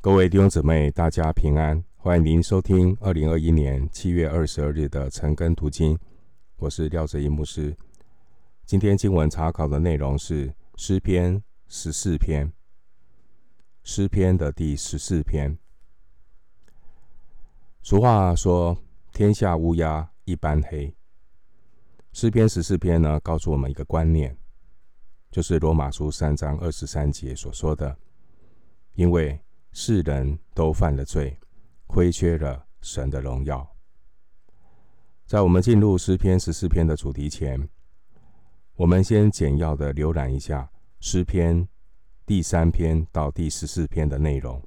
各位弟兄姊妹，大家平安！欢迎您收听二零二一年七月二十二日的晨更读经。我是廖哲一牧师。今天经文查考的内容是诗篇十四篇，诗篇的第十四篇。俗话说：“天下乌鸦一般黑。”诗篇十四篇呢，告诉我们一个观念，就是罗马书三章二十三节所说的：“因为。”世人都犯了罪，亏缺了神的荣耀。在我们进入诗篇十四篇的主题前，我们先简要的浏览一下诗篇第三篇到第十四篇的内容。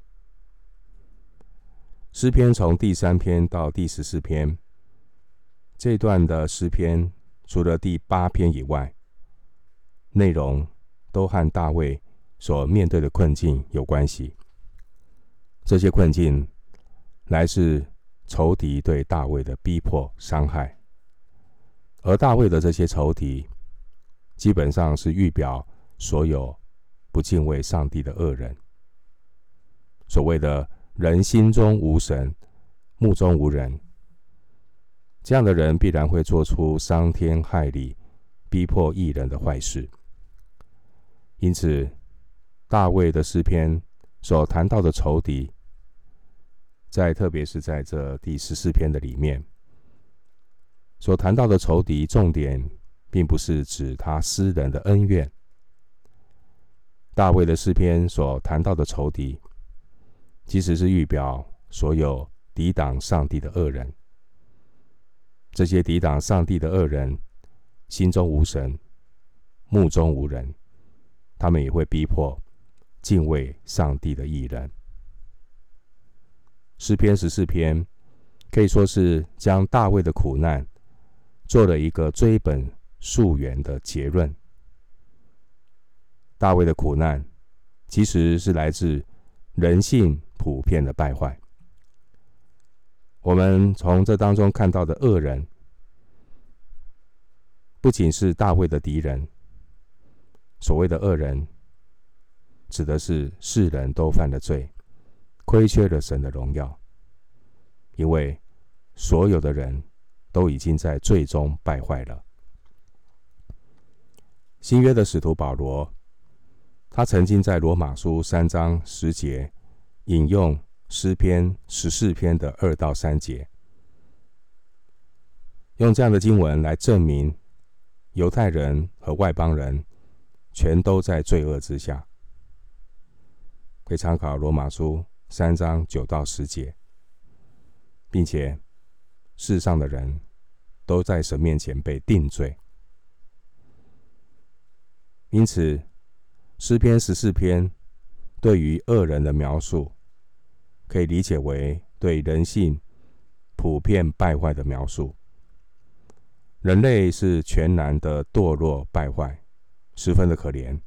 诗篇从第三篇到第十四篇这段的诗篇，除了第八篇以外，内容都和大卫所面对的困境有关系。这些困境来自仇敌对大卫的逼迫、伤害，而大卫的这些仇敌，基本上是预表所有不敬畏上帝的恶人。所谓的“人心中无神，目中无人”，这样的人必然会做出伤天害理、逼迫异人的坏事。因此，大卫的诗篇所谈到的仇敌，在特别是在这第十四篇的里面，所谈到的仇敌，重点并不是指他私人的恩怨。大卫的诗篇所谈到的仇敌，其实是预表所有抵挡上帝的恶人。这些抵挡上帝的恶人，心中无神，目中无人，他们也会逼迫敬畏上帝的义人。诗篇十四篇可以说是将大卫的苦难做了一个追本溯源的结论。大卫的苦难其实是来自人性普遍的败坏。我们从这当中看到的恶人，不仅是大卫的敌人。所谓的恶人，指的是世人都犯了罪。亏缺了神的荣耀，因为所有的人都已经在罪中败坏了。新约的使徒保罗，他曾经在罗马书三章十节引用诗篇十四篇的二到三节，用这样的经文来证明犹太人和外邦人全都在罪恶之下，可以参考罗马书。三章九到十节，并且世上的人都在神面前被定罪，因此诗篇十四篇对于恶人的描述，可以理解为对人性普遍败坏的描述。人类是全然的堕落败坏，十分的可怜。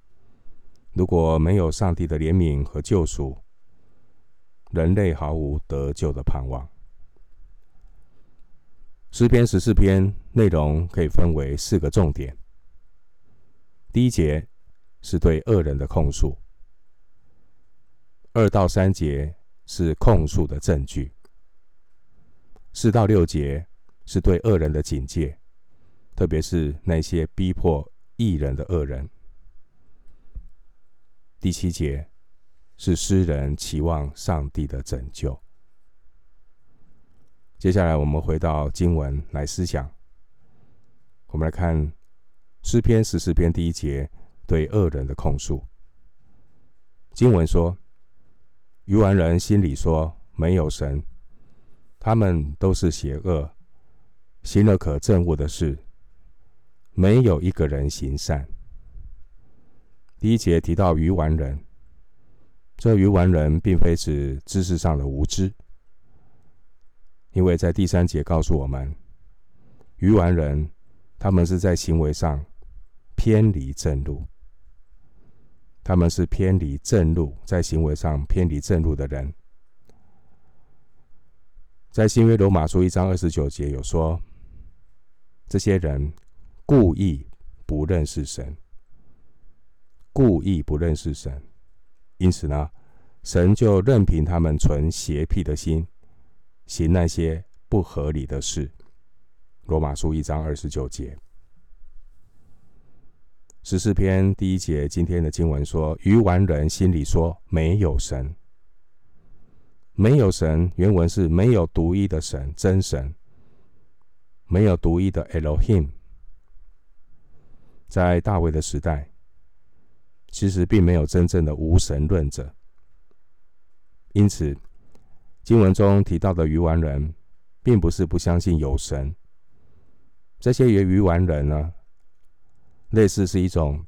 如果没有上帝的怜悯和救赎，人类毫无得救的盼望。诗篇十四篇内容可以分为四个重点。第一节是对恶人的控诉，二到三节是控诉的证据，四到六节是对恶人的警戒，特别是那些逼迫义人的恶人。第七节。是诗人期望上帝的拯救。接下来，我们回到经文来思想。我们来看诗篇十四篇第一节对恶人的控诉。经文说：“愚顽人心里说没有神，他们都是邪恶，行了可憎恶的事，没有一个人行善。”第一节提到愚顽人。这愚顽人并非指知识上的无知，因为在第三节告诉我们，愚顽人他们是在行为上偏离正路，他们是偏离正路，在行为上偏离正路的人。在新约罗马书一章二十九节有说，这些人故意不认识神，故意不认识神。因此呢，神就任凭他们存邪僻的心，行那些不合理的事。罗马书一章二十九节，十四篇第一节，今天的经文说：愚顽人心里说没有神，没有神。原文是没有独一的神，真神，没有独一的 Elohim。在大卫的时代，其实并没有真正的无神论者。因此，经文中提到的愚顽人，并不是不相信有神。这些愚愚顽人呢，类似是一种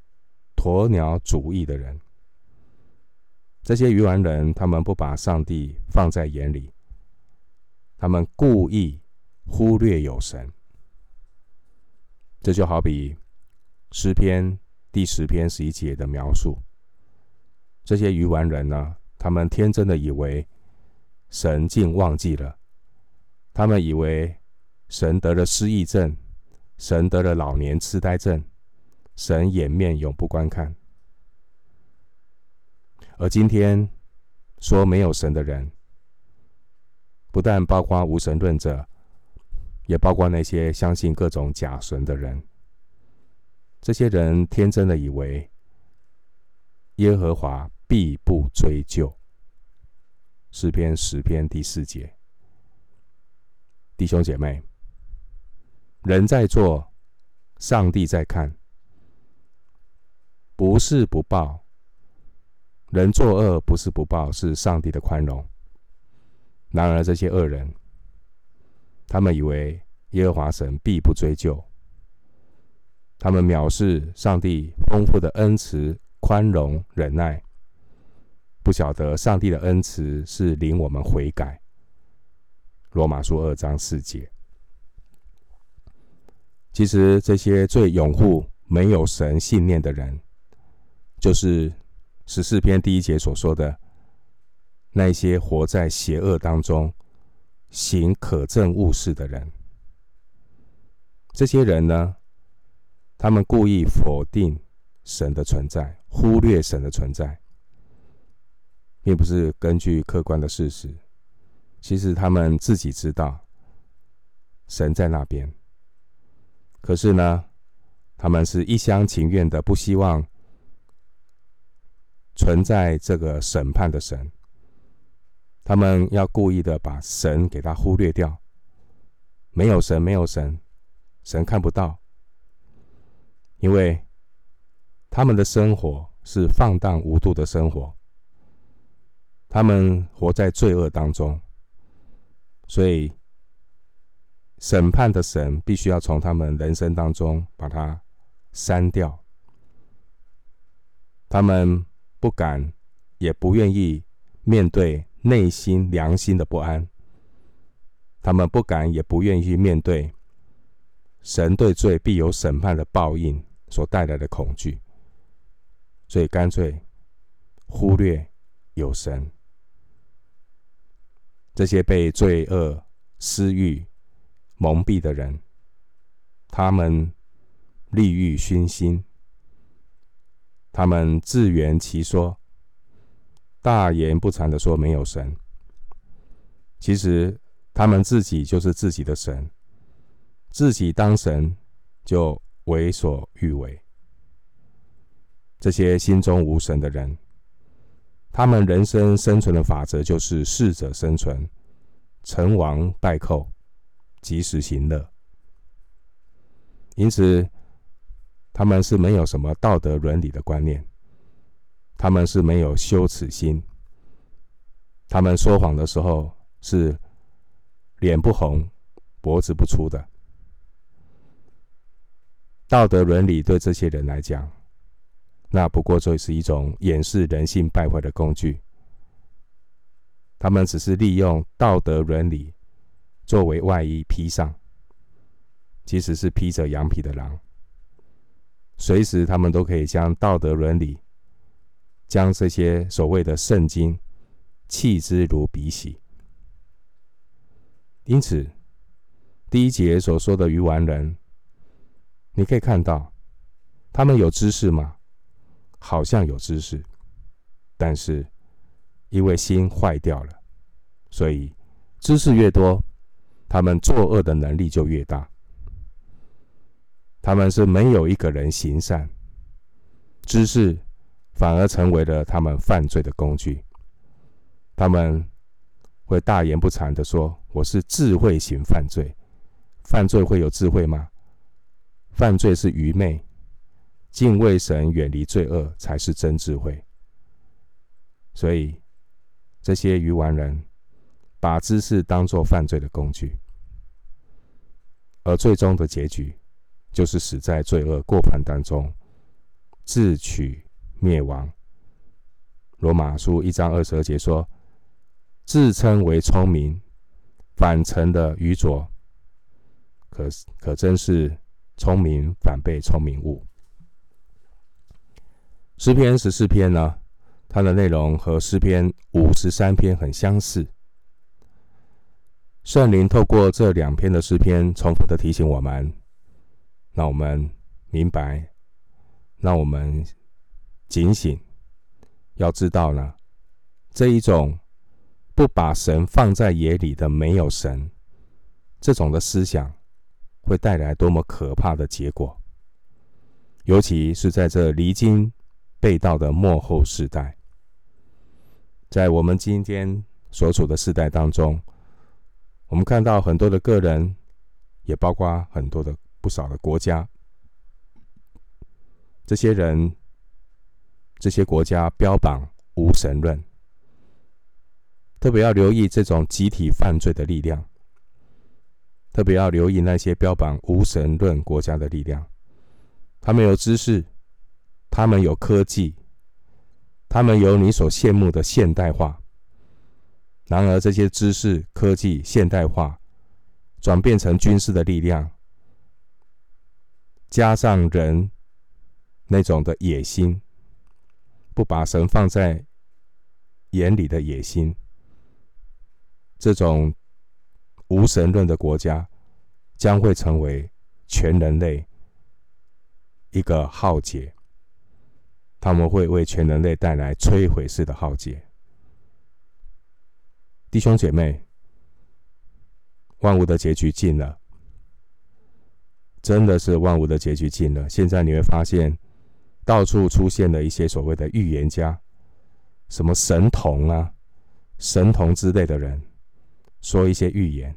鸵鸟主义的人。这些愚顽人，他们不把上帝放在眼里，他们故意忽略有神。这就好比诗篇第十篇十一节的描述，这些愚顽人呢，他们天真的以为神竟忘记了，他们以为神得了失忆症，神得了老年痴呆症，神掩面永不观看。而今天说没有神的人，不但包括无神论者，也包括那些相信各种假神的人。这些人天真的以为耶和华。必不追究。诗篇十篇第四节，弟兄姐妹，人在做，上帝在看，不是不报。人作恶不是不报，是上帝的宽容。然而这些恶人，他们以为耶和华神必不追究，他们藐视上帝丰富的恩慈、宽容、忍耐。不晓得上帝的恩慈是领我们悔改。罗马书二章四节。其实这些最拥护没有神信念的人，就是十四篇第一节所说的那些活在邪恶当中、行可憎恶事的人。这些人呢，他们故意否定神的存在，忽略神的存在。并不是根据客观的事实，其实他们自己知道神在那边，可是呢，他们是一厢情愿的，不希望存在这个审判的神，他们要故意的把神给他忽略掉，没有神，没有神，神看不到，因为他们的生活是放荡无度的生活。他们活在罪恶当中，所以审判的神必须要从他们人生当中把它删掉。他们不敢，也不愿意面对内心良心的不安。他们不敢，也不愿意面对神对罪必有审判的报应所带来的恐惧，所以干脆忽略有神。这些被罪恶、私欲蒙蔽的人，他们利欲熏心，他们自圆其说，大言不惭的说没有神。其实他们自己就是自己的神，自己当神就为所欲为。这些心中无神的人。他们人生生存的法则就是适者生存，成王败寇，及时行乐。因此，他们是没有什么道德伦理的观念，他们是没有羞耻心。他们说谎的时候是脸不红、脖子不粗的。道德伦理对这些人来讲，那不过就是一种掩饰人性败坏的工具。他们只是利用道德伦理作为外衣披上，即使是披着羊皮的狼，随时他们都可以将道德伦理、将这些所谓的圣经弃之如敝屣。因此，第一节所说的愚顽人，你可以看到，他们有知识吗？好像有知识，但是因为心坏掉了，所以知识越多，他们作恶的能力就越大。他们是没有一个人行善，知识反而成为了他们犯罪的工具。他们会大言不惭地说：“我是智慧型犯罪。”犯罪会有智慧吗？犯罪是愚昧。敬畏神、远离罪恶才是真智慧。所以，这些愚顽人把知识当作犯罪的工具，而最终的结局。就是死在罪恶过犯当中，自取灭亡。罗马书一章二十二节说：“自称为聪明，反成的愚拙。可可真是聪明反被聪明误。”诗篇十四篇呢，它的内容和诗篇五十三篇很相似。圣灵透过这两篇的诗篇，重复的提醒我们。让我们明白，让我们警醒，要知道呢，这一种不把神放在眼里的没有神，这种的思想会带来多么可怕的结果。尤其是在这离经背道的末后世代，在我们今天所处的世代当中，我们看到很多的个人，也包括很多的。不少的国家，这些人、这些国家标榜无神论，特别要留意这种集体犯罪的力量，特别要留意那些标榜无神论国家的力量。他们有知识，他们有科技，他们有你所羡慕的现代化。然而，这些知识、科技、现代化转变成军事的力量。加上人那种的野心，不把神放在眼里的野心，这种无神论的国家将会成为全人类一个浩劫。他们会为全人类带来摧毁式的浩劫。弟兄姐妹，万物的结局近了。真的是万物的结局近了。现在你会发现，到处出现了一些所谓的预言家，什么神童啊、神童之类的人，说一些预言。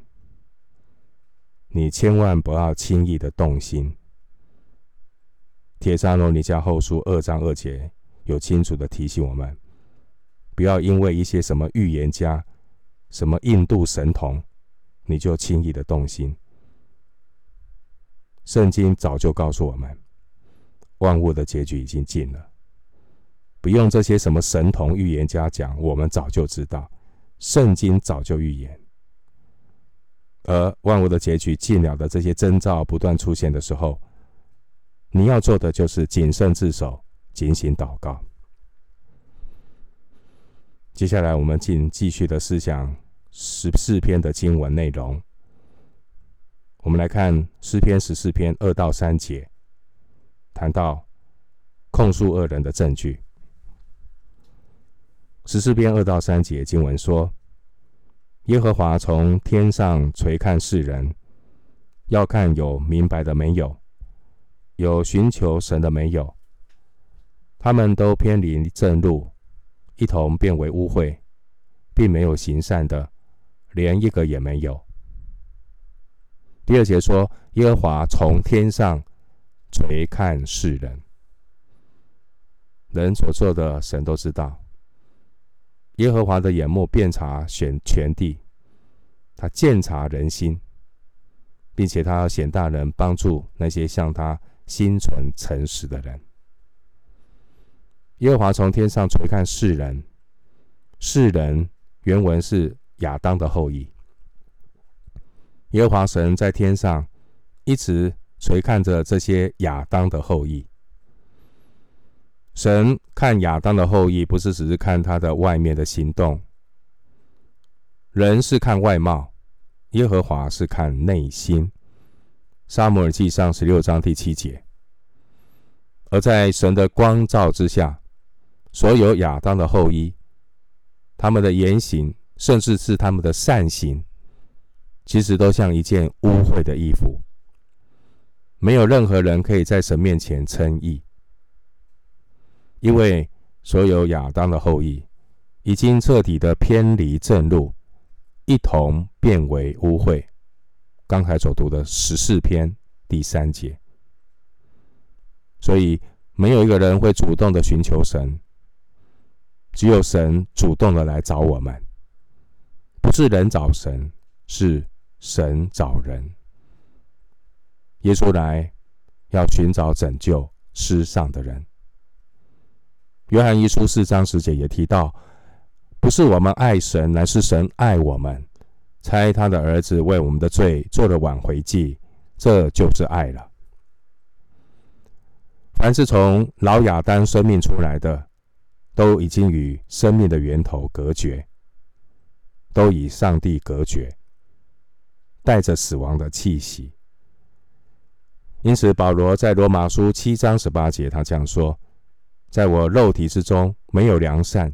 你千万不要轻易的动心。帖撒罗尼迦后书二章二节有清楚的提醒我们，不要因为一些什么预言家、什么印度神童，你就轻易的动心。圣经早就告诉我们，万物的结局已经尽了，不用这些什么神童预言家讲，我们早就知道，圣经早就预言。而万物的结局近了的这些征兆不断出现的时候，你要做的就是谨慎自守，警醒祷告。接下来，我们进继续的思想十四篇的经文内容。我们来看诗篇十四篇二到三节，谈到控诉恶人的证据。十四篇二到三节经文说：“耶和华从天上垂看世人，要看有明白的没有，有寻求神的没有。他们都偏离正路，一同变为污秽，并没有行善的，连一个也没有。”第二节说：“耶和华从天上垂看世人，人所做的，神都知道。耶和华的眼目遍察选全地，他鉴察人心，并且他要显大能帮助那些向他心存诚实的人。耶和华从天上垂看世人，世人原文是亚当的后裔。”耶和华神在天上一直垂看着这些亚当的后裔。神看亚当的后裔，不是只是看他的外面的行动。人是看外貌，耶和华是看内心。撒母耳记上十六章第七节。而在神的光照之下，所有亚当的后裔，他们的言行，甚至是他们的善行，其实都像一件污秽的衣服。没有任何人可以在神面前称义，因为所有亚当的后裔已经彻底的偏离正路，一同变为污秽。刚才所读的十四篇第三节，所以没有一个人会主动的寻求神。只有神主动的来找我们，不是人找神，是神找人。耶稣来要寻找拯救失丧的人。约翰一书四章十节也提到，不是我们爱神，乃是神爱我们，差他的儿子为我们的罪做了挽回祭，这就是爱了。凡是从老亚当生命出来的。都已经与生命的源头隔绝，都与上帝隔绝，带着死亡的气息。因此，保罗在罗马书七章十八节，他这样说：“在我肉体之中没有良善，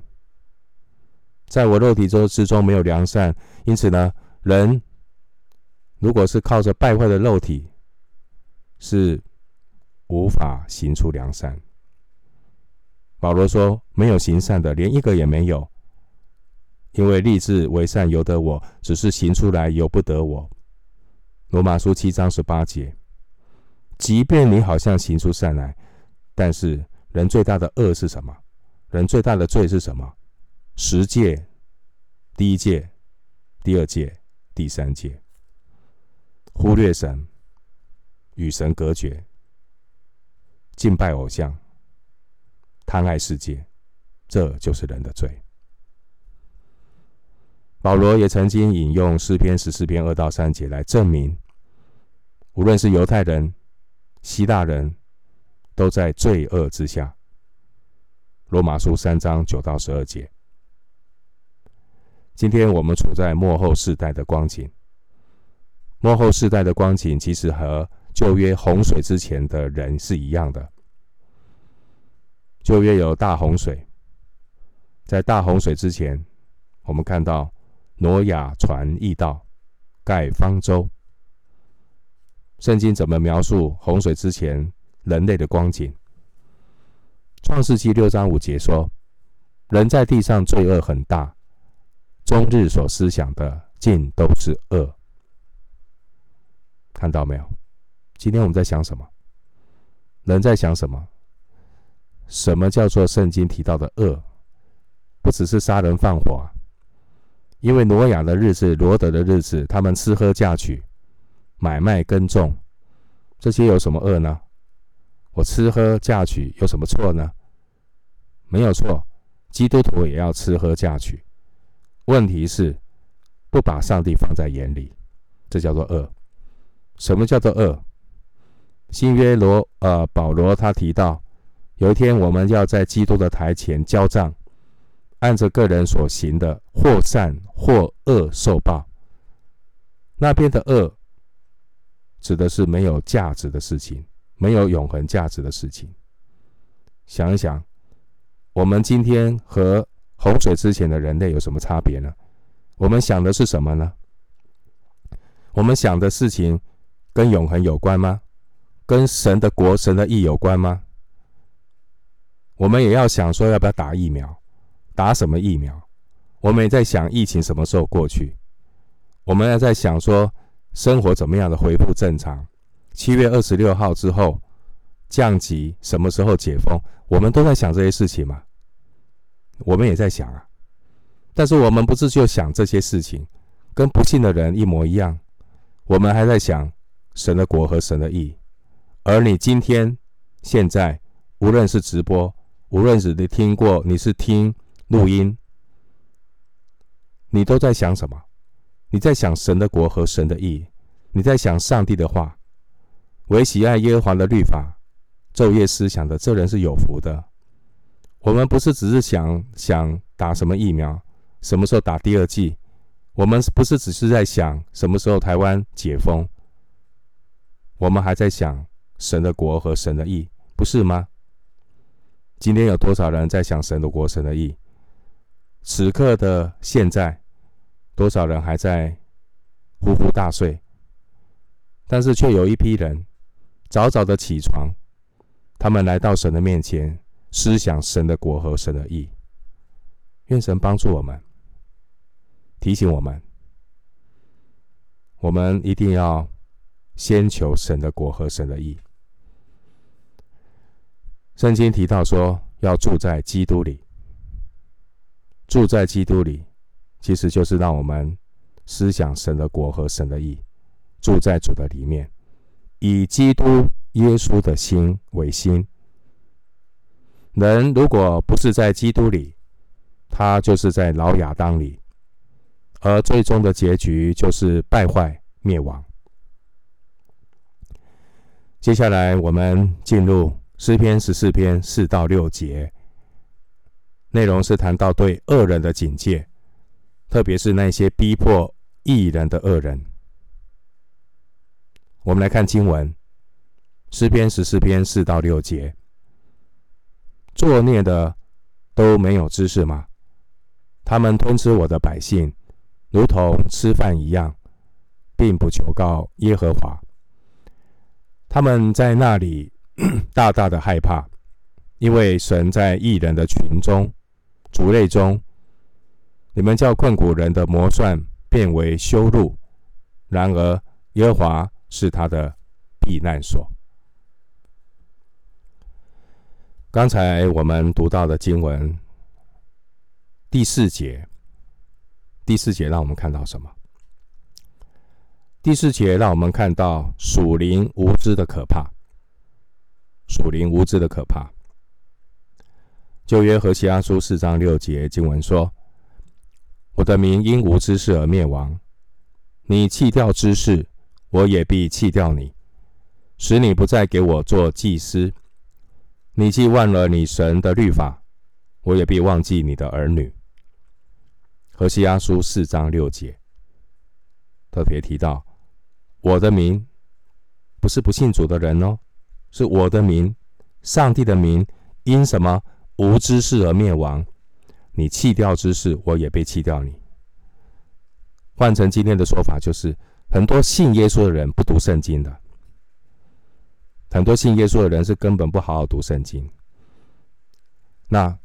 在我肉体中之中没有良善。因此呢，人如果是靠着败坏的肉体，是无法行出良善。”保罗说：“没有行善的，连一个也没有。因为立志为善由得我，只是行出来由不得我。”罗马书七章十八节。即便你好像行出善来，但是人最大的恶是什么？人最大的罪是什么？十戒，第一戒、第二戒、第三戒，忽略神，与神隔绝，敬拜偶像。贪爱世界，这就是人的罪。保罗也曾经引用诗篇十四篇二到三节来证明，无论是犹太人、希腊人，都在罪恶之下。罗马书三章九到十二节。今天我们处在末后世代的光景，末后世代的光景其实和旧约洪水之前的人是一样的。旧约有大洪水，在大洪水之前，我们看到挪亚传义道、盖方舟。圣经怎么描述洪水之前人类的光景？创世纪六章五节说：“人在地上罪恶很大，终日所思想的尽都是恶。”看到没有？今天我们在想什么？人在想什么？什么叫做圣经提到的恶？不只是杀人放火，因为挪亚的日子、罗得的日子，他们吃喝嫁娶、买卖耕种，这些有什么恶呢？我吃喝嫁娶有什么错呢？没有错，基督徒也要吃喝嫁娶。问题是不把上帝放在眼里，这叫做恶。什么叫做恶？新约罗呃保罗他提到。有一天，我们要在基督的台前交账，按着个人所行的，或善或恶受报。那边的恶，指的是没有价值的事情，没有永恒价值的事情。想一想，我们今天和洪水之前的人类有什么差别呢？我们想的是什么呢？我们想的事情跟永恒有关吗？跟神的国、神的义有关吗？我们也要想说要不要打疫苗，打什么疫苗？我们也在想疫情什么时候过去？我们也在想说生活怎么样的恢复正常？七月二十六号之后降级什么时候解封？我们都在想这些事情嘛。我们也在想啊，但是我们不是就想这些事情，跟不信的人一模一样。我们还在想神的国和神的义。而你今天现在无论是直播，无论是你听过，你是听录音，你都在想什么？你在想神的国和神的义，你在想上帝的话。唯喜爱耶和华的律法，昼夜思想的，这人是有福的。我们不是只是想想打什么疫苗，什么时候打第二剂？我们不是只是在想什么时候台湾解封？我们还在想神的国和神的义，不是吗？今天有多少人在想神的国、神的义？此刻的现在，多少人还在呼呼大睡，但是却有一批人早早的起床，他们来到神的面前，思想神的国和神的意。愿神帮助我们，提醒我们，我们一定要先求神的国和神的意。圣经提到说，要住在基督里。住在基督里，其实就是让我们思想神的国和神的意，住在主的里面，以基督耶稣的心为心。人如果不是在基督里，他就是在老亚当里，而最终的结局就是败坏灭亡。接下来，我们进入诗篇十四篇四到六节。内容是谈到对恶人的警戒，特别是那些逼迫异人的恶人。我们来看经文，诗篇十四篇四到六节：作孽的都没有知识吗？他们吞吃我的百姓，如同吃饭一样，并不求告耶和华。他们在那里 大大的害怕，因为神在异人的群中。族类中，你们叫困苦人的谋算变为羞辱；然而耶和华是他的避难所。刚才我们读到的经文第四节，第四节让我们看到什么？第四节让我们看到属灵无知的可怕，属灵无知的可怕。旧约何西阿书四章六节经文说：“我的民因无知识而灭亡。你弃掉知识，我也必弃掉你，使你不再给我做祭司。你既忘了你神的律法，我也必忘记你的儿女。”何西阿书四章六节特别提到：“我的名不是不信主的人哦，是我的名，上帝的名，因什么？”无知识而灭亡，你弃掉知识，我也被弃掉你。换成今天的说法，就是很多信耶稣的人不读圣经的，很多信耶稣的人是根本不好好读圣经。那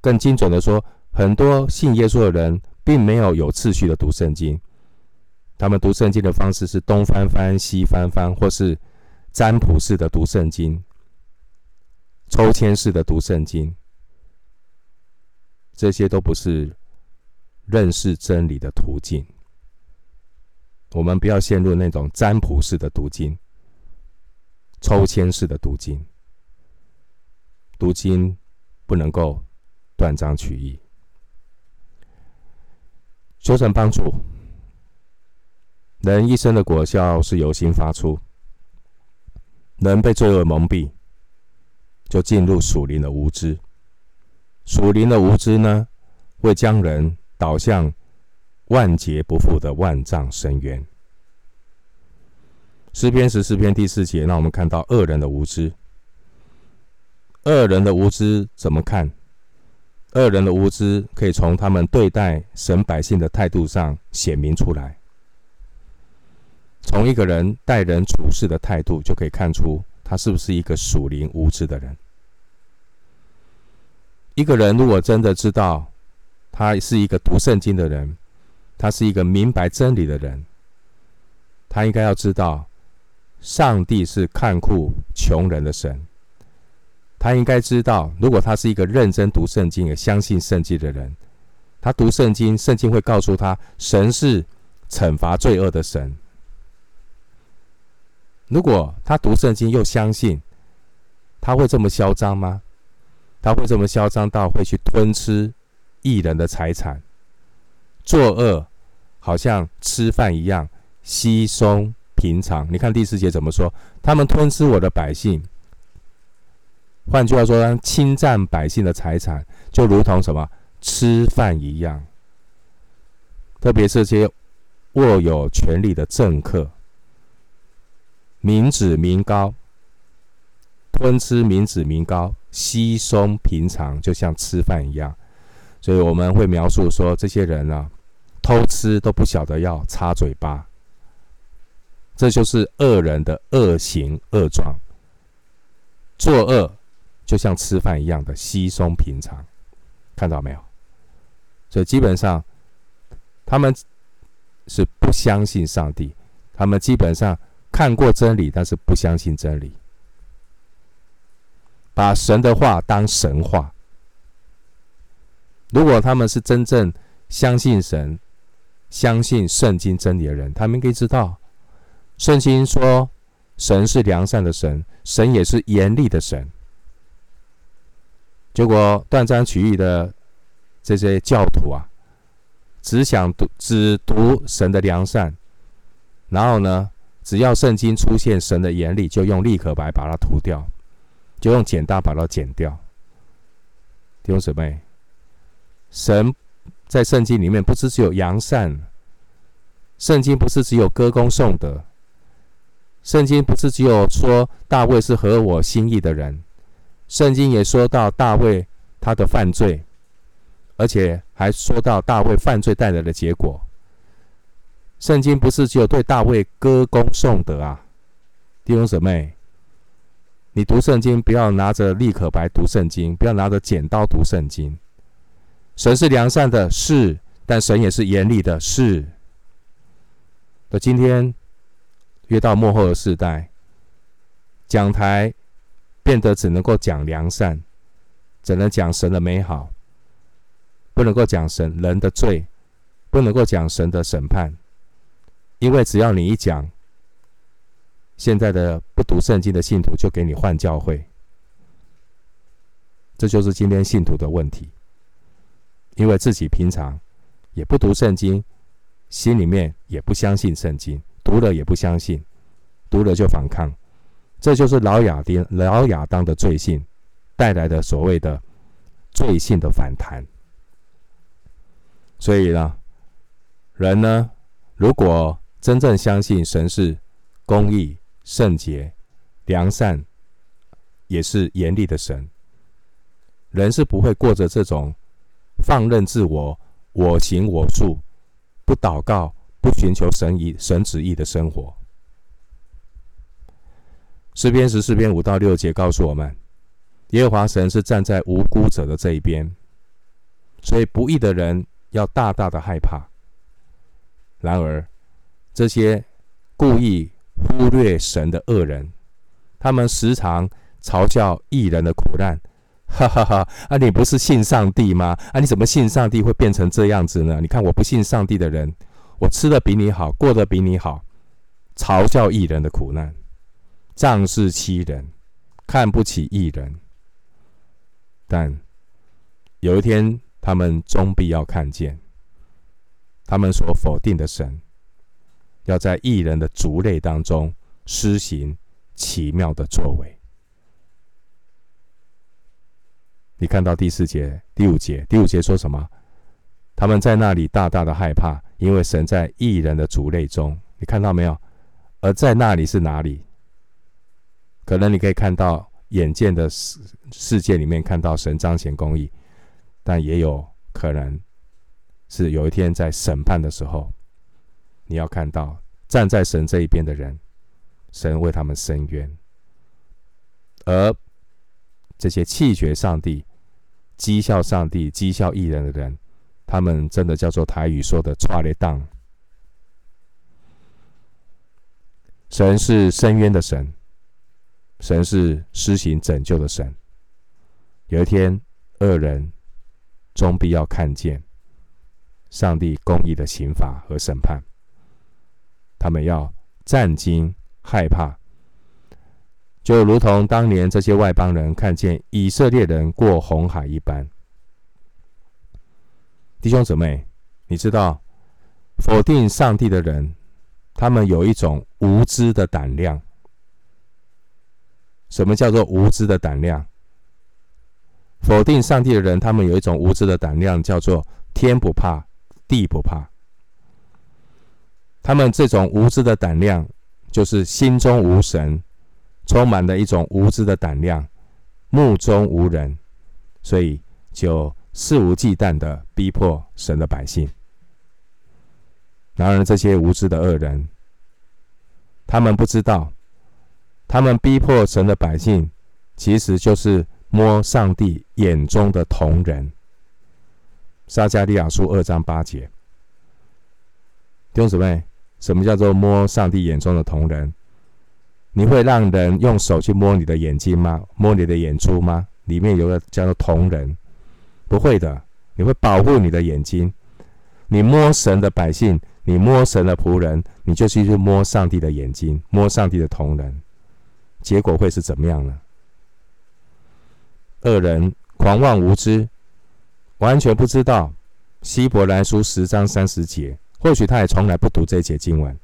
更精准的说，很多信耶稣的人并没有有次序的读圣经，他们读圣经的方式是东翻翻、西翻翻，或是占卜式的读圣经、抽签式的读圣经。这些都不是认识真理的途径。我们不要陷入那种占卜式的读经、抽签式的读经。读经不能够断章取义。求神帮助，人一生的果效是由心发出。人被罪恶蒙蔽，就进入属灵的无知。属灵的无知呢，会将人导向万劫不复的万丈深渊。诗篇十四篇第四节，让我们看到恶人的无知。恶人的无知怎么看？恶人的无知可以从他们对待神百姓的态度上显明出来。从一个人待人处事的态度，就可以看出他是不是一个属灵无知的人。一个人如果真的知道他是一个读圣经的人，他是一个明白真理的人，他应该要知道，上帝是看顾穷人的神。他应该知道，如果他是一个认真读圣经也相信圣经的人，他读圣经，圣经会告诉他，神是惩罚罪恶的神。如果他读圣经又相信，他会这么嚣张吗？他会这么嚣张到会去吞吃义人的财产，作恶好像吃饭一样稀松平常。你看第四节怎么说？他们吞吃我的百姓，换句话说，侵占百姓的财产，就如同什么吃饭一样。特别是些握有权力的政客，民脂民膏，吞吃民脂民膏。稀松平常，就像吃饭一样，所以我们会描述说，这些人啊，偷吃都不晓得要擦嘴巴，这就是恶人的恶行恶状。作恶就像吃饭一样的稀松平常，看到没有？所以基本上他们是不相信上帝，他们基本上看过真理，但是不相信真理，把神的话当神话。如果他们是真正相信神、相信圣经真理的人，他们应该知道，圣经说神是良善的神，神也是严厉的神。结果断章取义的这些教徒啊，只想读只读神的良善，然后呢，只要圣经出现神的严厉，就用立可白把它涂掉，就用剪刀把它剪掉。弟兄姊妹。神在圣经里面不是只有扬善，圣经不是只有歌功颂德，圣经不是只有说大卫是合我心意的人，圣经也说到大卫他的犯罪，而且还说到大卫犯罪带来的结果。圣经不是只有对大卫歌功颂德啊，弟兄姊妹，你读圣经不要拿着立可白读圣经，不要拿着剪刀读圣经。神是良善的，是，但神也是严厉的，是。那今天越到末后的世代，讲台变得只能够讲良善，只能讲神的美好，不能够讲神人的罪，不能够讲神的审判，因为只要你一讲，现在的不读圣经的信徒就给你换教会，这就是今天信徒的问题。因为自己平常也不读圣经，心里面也不相信圣经，读了也不相信，读了就反抗，这就是老亚丁、老亚当的罪性带来的所谓的罪性的反弹。所以呢，人呢，如果真正相信神是公义、圣洁、良善，也是严厉的神，人是不会过着这种。放任自我，我行我素，不祷告，不寻求神意、神旨意的生活。诗篇十四篇五到六节告诉我们，耶和华神是站在无辜者的这一边，所以不义的人要大大的害怕。然而，这些故意忽略神的恶人，他们时常嘲笑义人的苦难。哈哈哈！啊，你不是信上帝吗？啊，你怎么信上帝会变成这样子呢？你看我不信上帝的人，我吃的比你好，过得比你好，嘲笑义人的苦难，仗势欺人，看不起义人。但有一天，他们终必要看见，他们所否定的神，要在义人的族类当中施行奇妙的作为。你看到第四节、第五节，第五节说什么？他们在那里大大的害怕，因为神在异人的族类中。你看到没有？而在那里是哪里？可能你可以看到眼见的世世界里面看到神彰显公义，但也有可能是有一天在审判的时候，你要看到站在神这一边的人，神为他们伸冤，而。这些弃绝上帝、讥笑上帝、讥笑义人的人，他们真的叫做台语说的“抓咧当”。神是深渊的神，神是施行拯救的神。有一天，恶人终必要看见上帝公义的刑罚和审判，他们要战惊害怕。就如同当年这些外邦人看见以色列人过红海一般，弟兄姊妹，你知道否定上帝的人，他们有一种无知的胆量。什么叫做无知的胆量？否定上帝的人，他们有一种无知的胆量，叫做天不怕地不怕。他们这种无知的胆量，就是心中无神。充满了一种无知的胆量，目中无人，所以就肆无忌惮的逼迫神的百姓。然而，这些无知的恶人，他们不知道，他们逼迫神的百姓，其实就是摸上帝眼中的铜人。撒迦利亚书二章八节，弟兄姊妹，什么叫做摸上帝眼中的铜人？你会让人用手去摸你的眼睛吗？摸你的眼珠吗？里面有个叫做瞳仁，不会的。你会保护你的眼睛。你摸神的百姓，你摸神的仆人，你就去去摸上帝的眼睛，摸上帝的瞳人，结果会是怎么样呢？恶人狂妄无知，完全不知道希伯来书十章三十节，或许他也从来不读这节经文。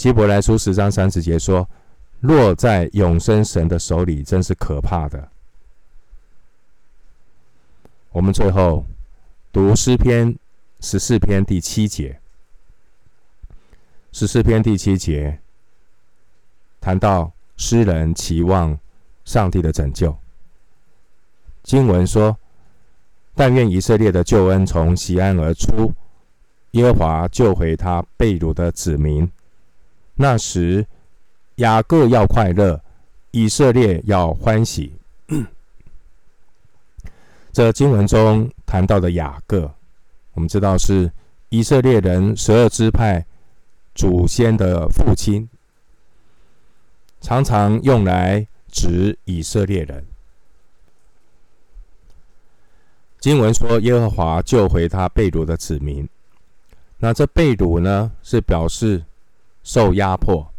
希伯来书十章三十节说：“落在永生神的手里，真是可怕的。”我们最后读诗篇十四篇第七节。十四篇第七节谈到诗人期望上帝的拯救。经文说：“但愿以色列的救恩从锡安而出，耶和华救回他被掳的子民。”那时，雅各要快乐，以色列要欢喜。这经文中谈到的雅各，我们知道是以色列人十二支派祖先的父亲，常常用来指以色列人。经文说，耶和华救回他被掳的子民。那这被掳呢，是表示。受压迫，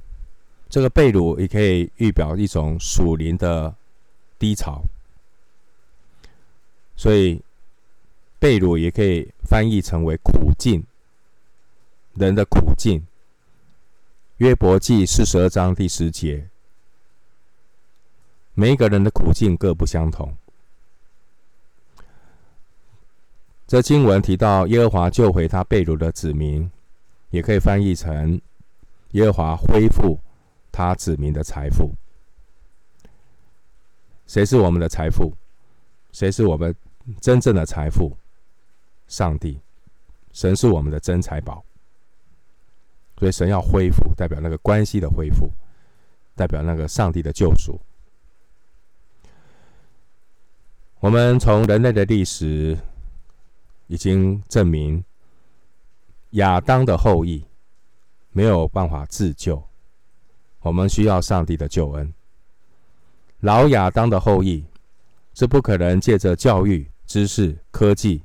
这个被掳也可以预表一种属灵的低潮，所以被掳也可以翻译成为苦境，人的苦境。约伯记四十二章第十节，每一个人的苦境各不相同。这经文提到耶和华救回他被掳的子民，也可以翻译成。耶和华恢复他子民的财富。谁是我们的财富？谁是我们真正的财富？上帝，神是我们的真财宝。所以神要恢复，代表那个关系的恢复，代表那个上帝的救赎。我们从人类的历史已经证明，亚当的后裔。没有办法自救，我们需要上帝的救恩。老亚当的后裔是不可能借着教育、知识、科技，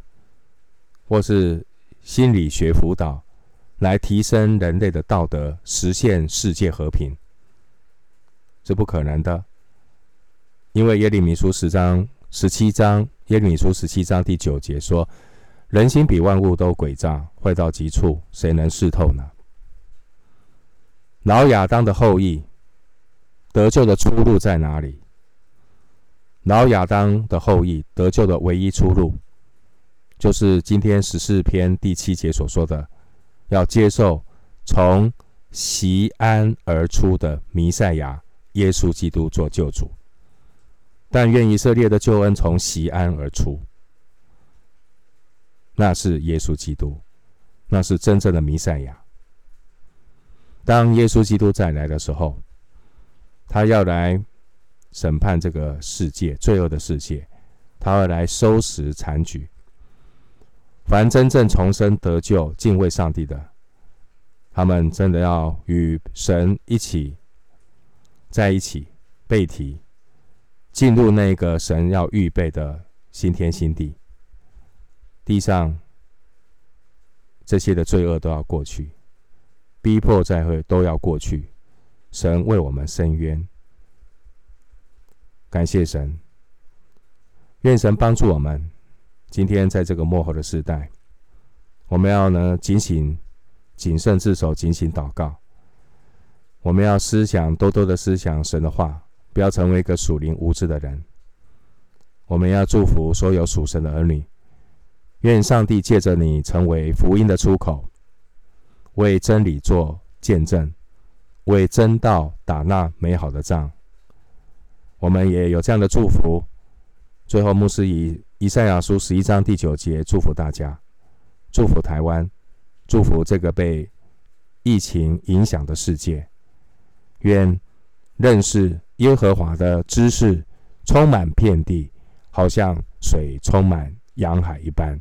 或是心理学辅导来提升人类的道德，实现世界和平，是不可能的。因为耶利米书十章十七章，耶利米书十七章第九节说：“人心比万物都诡诈，坏到极处，谁能识透呢？”老亚当的后裔得救的出路在哪里？老亚当的后裔得救的唯一出路，就是今天十四篇第七节所说的，要接受从西安而出的弥赛亚耶稣基督做救主。但愿以色列的救恩从西安而出，那是耶稣基督，那是真正的弥赛亚。当耶稣基督再来的时候，他要来审判这个世界，罪恶的世界，他要来收拾残局。凡真正重生得救、敬畏上帝的，他们真的要与神一起在一起，被提进入那个神要预备的新天新地。地上这些的罪恶都要过去。逼迫再会都要过去，神为我们伸冤，感谢神，愿神帮助我们。今天在这个末后的时代，我们要呢警醒、谨慎自守、警醒祷告。我们要思想多多的思想神的话，不要成为一个属灵无知的人。我们要祝福所有属神的儿女，愿上帝借着你成为福音的出口。为真理做见证，为真道打那美好的仗。我们也有这样的祝福。最后，牧师以以赛亚书十一章第九节，祝福大家，祝福台湾，祝福这个被疫情影响的世界。愿认识耶和华的知识充满遍地，好像水充满洋海一般。